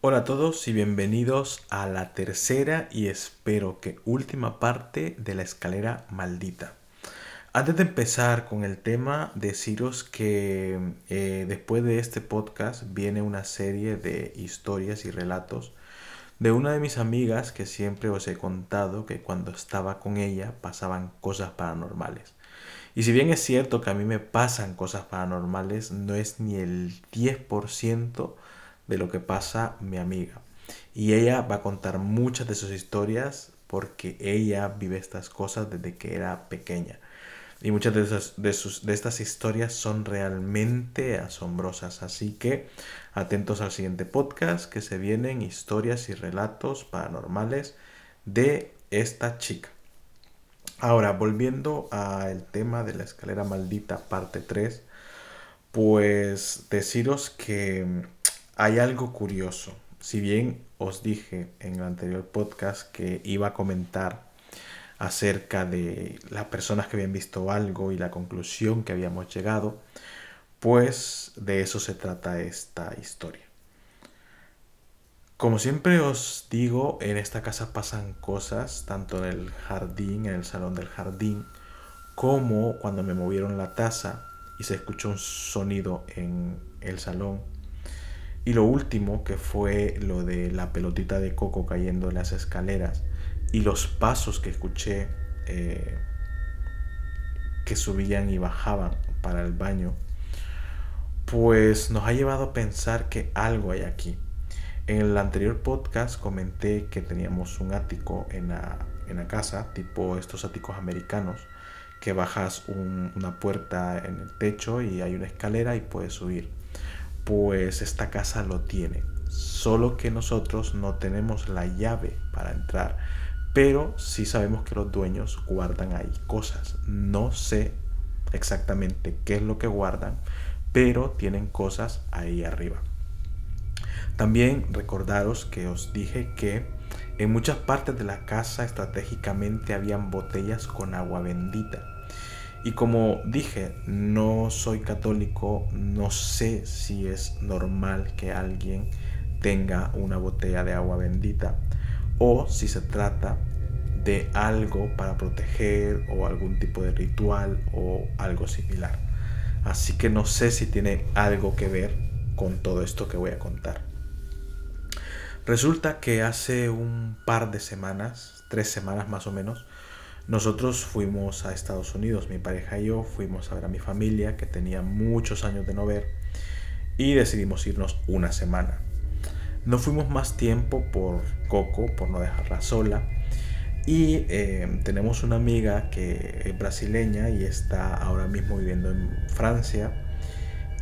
Hola a todos y bienvenidos a la tercera y espero que última parte de la escalera maldita. Antes de empezar con el tema, deciros que eh, después de este podcast viene una serie de historias y relatos de una de mis amigas que siempre os he contado que cuando estaba con ella pasaban cosas paranormales. Y si bien es cierto que a mí me pasan cosas paranormales, no es ni el 10% de lo que pasa mi amiga. Y ella va a contar muchas de sus historias porque ella vive estas cosas desde que era pequeña. Y muchas de, esas, de, sus, de estas historias son realmente asombrosas. Así que atentos al siguiente podcast que se vienen historias y relatos paranormales de esta chica. Ahora, volviendo al tema de la escalera maldita parte 3, pues deciros que hay algo curioso. Si bien os dije en el anterior podcast que iba a comentar acerca de las personas que habían visto algo y la conclusión que habíamos llegado, pues de eso se trata esta historia. Como siempre os digo, en esta casa pasan cosas, tanto en el jardín, en el salón del jardín, como cuando me movieron la taza y se escuchó un sonido en el salón y lo último, que fue lo de la pelotita de coco cayendo en las escaleras y los pasos que escuché eh, que subían y bajaban para el baño, pues nos ha llevado a pensar que algo hay aquí. En el anterior podcast comenté que teníamos un ático en la, casa, tipo estos áticos americanos, que bajas una puerta en el techo y hay una escalera y puedes subir pues esta casa lo tiene. Solo que nosotros no tenemos la llave para entrar. Pero sí sabemos que los dueños guardan ahí cosas. No sé exactamente qué es lo que guardan, pero tienen cosas ahí arriba. También recordaros que os dije que en muchas partes de la casa estratégicamente habían botellas con agua bendita. Y como dije, no soy católico, no sé si es normal que alguien tenga una botella de agua bendita o si se trata de algo para proteger o algún tipo de ritual o algo similar. Así que no sé si tiene algo que ver con todo esto que voy a contar. Resulta que hace un par de semanas, tres semanas más o menos, nosotros fuimos a Estados Unidos, mi pareja y yo fuimos a ver a mi familia que tenía muchos años de no ver y decidimos irnos una semana. No fuimos más tiempo por Coco, por no dejarla sola. Y eh, tenemos una amiga que es brasileña y está ahora mismo viviendo en Francia.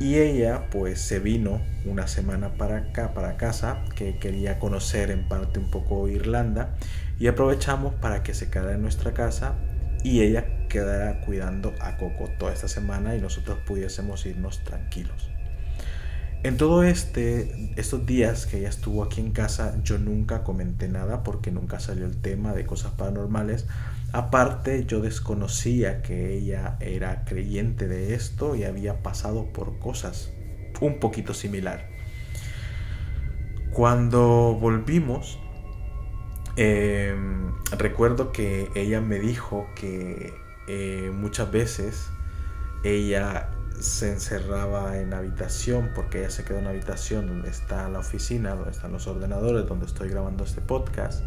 Y ella pues se vino una semana para acá, para casa, que quería conocer en parte un poco Irlanda y aprovechamos para que se quedara en nuestra casa y ella quedara cuidando a Coco toda esta semana y nosotros pudiésemos irnos tranquilos. En todo este, estos días que ella estuvo aquí en casa, yo nunca comenté nada porque nunca salió el tema de cosas paranormales. Aparte, yo desconocía que ella era creyente de esto y había pasado por cosas un poquito similar. Cuando volvimos, Em, recuerdo que ella me dijo que eh, muchas veces ella se encerraba en habitación porque ella se quedó en la habitación donde está la oficina, donde están los ordenadores, donde estoy grabando este podcast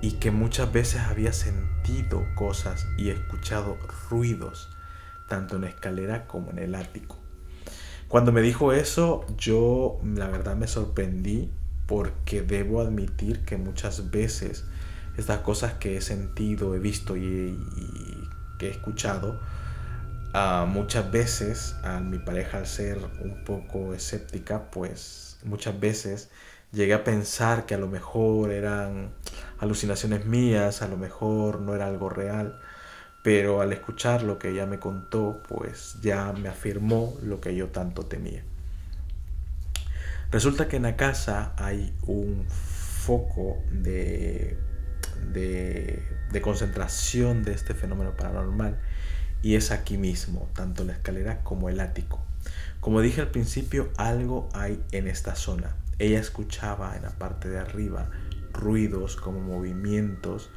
y que muchas veces había sentido cosas y escuchado ruidos tanto en la escalera como en el ático. Cuando me dijo eso, yo la verdad me sorprendí porque debo admitir que muchas veces estas cosas que he sentido, he visto y, que he escuchado, ah, muchas veces a mi pareja al ser un poco escéptica, pues muchas veces llegué a pensar que a lo mejor eran alucinaciones mías, a lo mejor no era algo real, pero al escuchar lo que ella me contó, pues ya me afirmó lo que yo tanto temía. Resulta que en la casa hay un foco de, de, concentración de este fenómeno paranormal y es aquí mismo, tanto la escalera como el ático. Como dije al principio, algo hay en esta zona. ella escuchaba en la parte de arriba ruidos como movimientos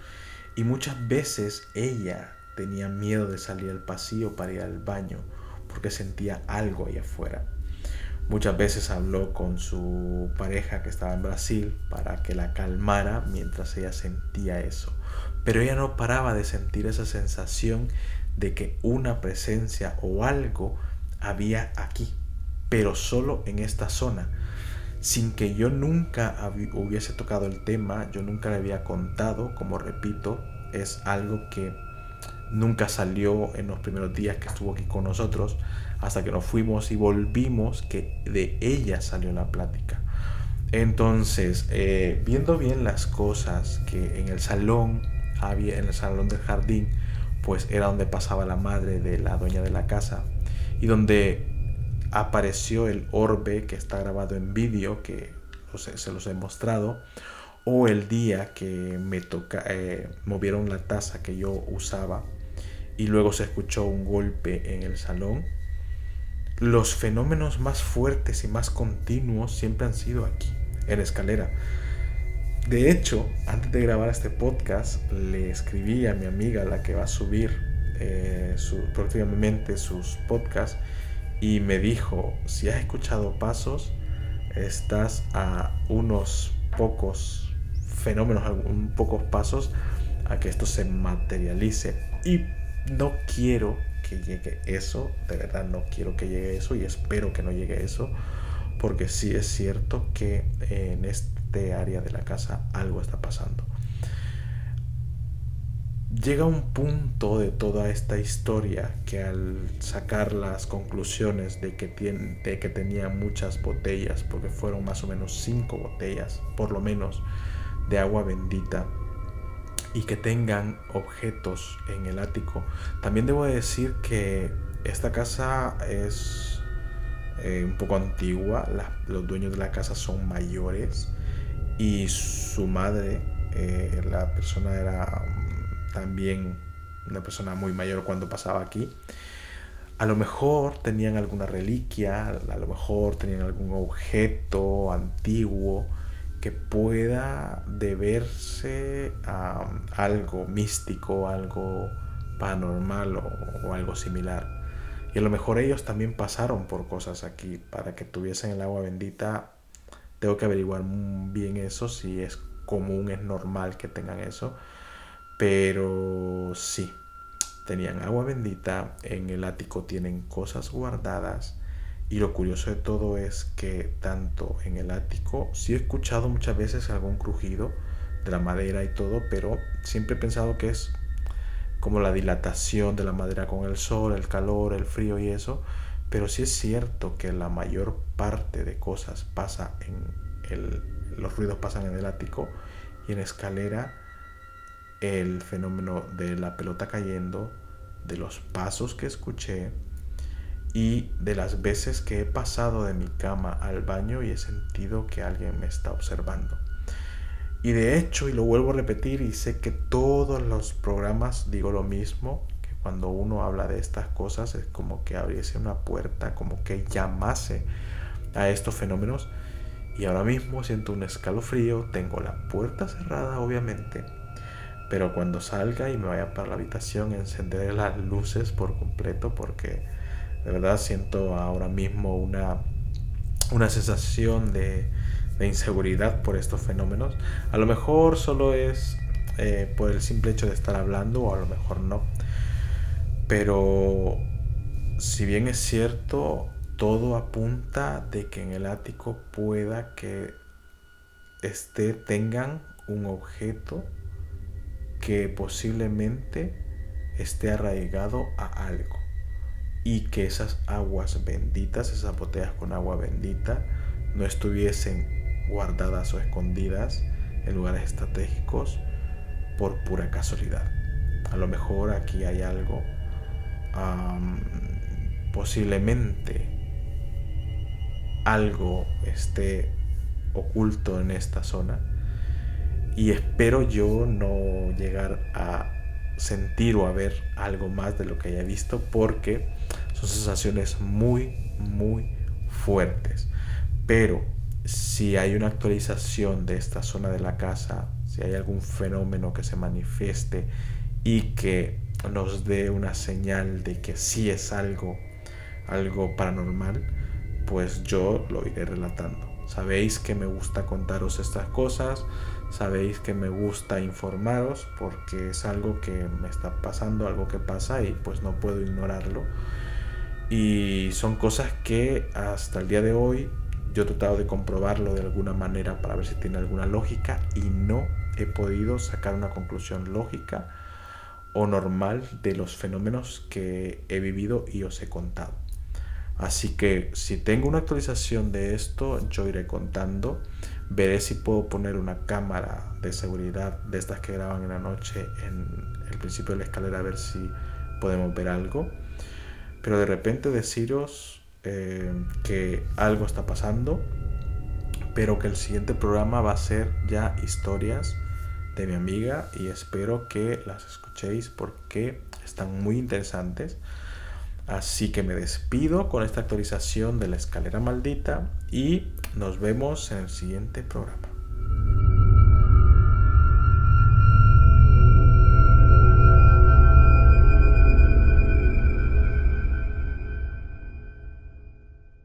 y muchas veces ella tenía miedo de salir al pasillo para ir al baño porque sentía algo allá afuera. Muchas veces habló con su pareja que estaba en Brasil para que la calmara mientras ella sentía eso. Pero ella no paraba de sentir esa sensación de que una presencia o algo había aquí, pero solo en esta zona. Sin que yo nunca hubiese tocado el tema, yo nunca le había contado, como repito, es algo que nunca salió en los primeros días que estuvo aquí con nosotros hasta que nos fuimos y volvimos, que de ella salió la plática. Entonces, eh, viendo bien las cosas que en el salón había, en el salón del jardín, pues era donde pasaba la madre de la dueña de la casa y donde apareció el orbe que está grabado en vídeo, que se los he mostrado, o el día que me toca, eh, movieron la taza que yo usaba y luego se escuchó un golpe en el salón los fenómenos más fuertes y más continuos siempre han sido aquí, en escalera. De hecho, antes de grabar este podcast, le escribí a mi amiga, la que va a subir eh, próximamente sus podcasts, y me dijo, si has escuchado pasos, estás a unos pocos fenómenos, unos pocos pasos a que esto se materialice. Y no quiero que llegue eso, de verdad no quiero que llegue eso y espero que no llegue eso, porque sí es cierto que en este área de la casa algo está pasando. Llega un punto de toda esta historia que al sacar las conclusiones de que, tiene, de que tenía muchas botellas, porque fueron más o menos cinco botellas, por lo menos, de agua bendita, y que tengan objetos en el ático. También debo decir que esta casa es eh, un poco antigua, los dueños de la casa son mayores y su madre, eh, la persona era mm, también una persona muy mayor cuando pasaba aquí. A lo mejor tenían alguna reliquia, a lo mejor tenían algún objeto antiguo que pueda deberse a algo místico, algo paranormal o, algo similar. Y a lo mejor ellos también pasaron por cosas aquí para que tuviesen el agua bendita. Tengo que averiguar bien eso, si es común, es normal que tengan eso. Pero sí, tenían agua bendita, en el ático tienen cosas guardadas y lo curioso de todo es que tanto en el ático, sí he escuchado muchas veces algún crujido de la madera y todo, pero siempre he pensado que es como la dilatación de la madera con el sol, el calor, el frío y eso. Pero sí es cierto que la mayor parte de cosas pasa en el, los ruidos pasan en el ático y en escalera el fenómeno de la pelota cayendo, de los pasos que escuché, y de las veces que he pasado de mi cama al baño y he sentido que alguien me está observando. Y de hecho, y lo vuelvo a repetir, y sé que todos los programas digo lo mismo, que cuando uno habla de estas cosas es como que abriese una puerta, como que llamase a estos fenómenos. Y ahora mismo siento un escalofrío, tengo la puerta cerrada obviamente, pero cuando salga y me vaya para la habitación encenderé las luces por completo porque de verdad siento ahora mismo una, una sensación de, inseguridad por estos fenómenos. A lo mejor solo es eh, por el simple hecho de estar hablando o a lo mejor no. Pero si bien es cierto, todo apunta de que en el ático pueda que esté, tengan un objeto que posiblemente esté arraigado a algo y que esas aguas benditas, esas botellas con agua bendita, no estuviesen guardadas o escondidas en lugares estratégicos por pura casualidad. A lo mejor aquí hay algo, posiblemente algo esté oculto en esta zona y espero yo no llegar a sentir o a ver algo más de lo que haya visto porque son sensaciones muy, muy fuertes. Pero si hay una actualización de esta zona de la casa, si hay algún fenómeno que se manifieste y que nos dé una señal de que sí es algo, algo paranormal, pues yo lo iré relatando. Sabéis que me gusta contaros estas cosas, sabéis que me gusta informaros porque es algo que me está pasando, algo que pasa y pues no puedo ignorarlo. Y son cosas que hasta el día de hoy yo he tratado de comprobarlo de alguna manera para ver si tiene alguna lógica y no he podido sacar una conclusión lógica o normal de los fenómenos que he vivido y os he contado. Así que si tengo una actualización de esto, yo iré contando. Veré si puedo poner una cámara de seguridad de estas que graban en la noche en el principio de la escalera a ver si podemos ver algo. Pero de repente deciros eh, que algo está pasando, pero que el siguiente programa va a ser ya historias de mi amiga y espero que las escuchéis porque están muy interesantes. Así que me despido con esta actualización de la escalera maldita y nos vemos en el siguiente programa.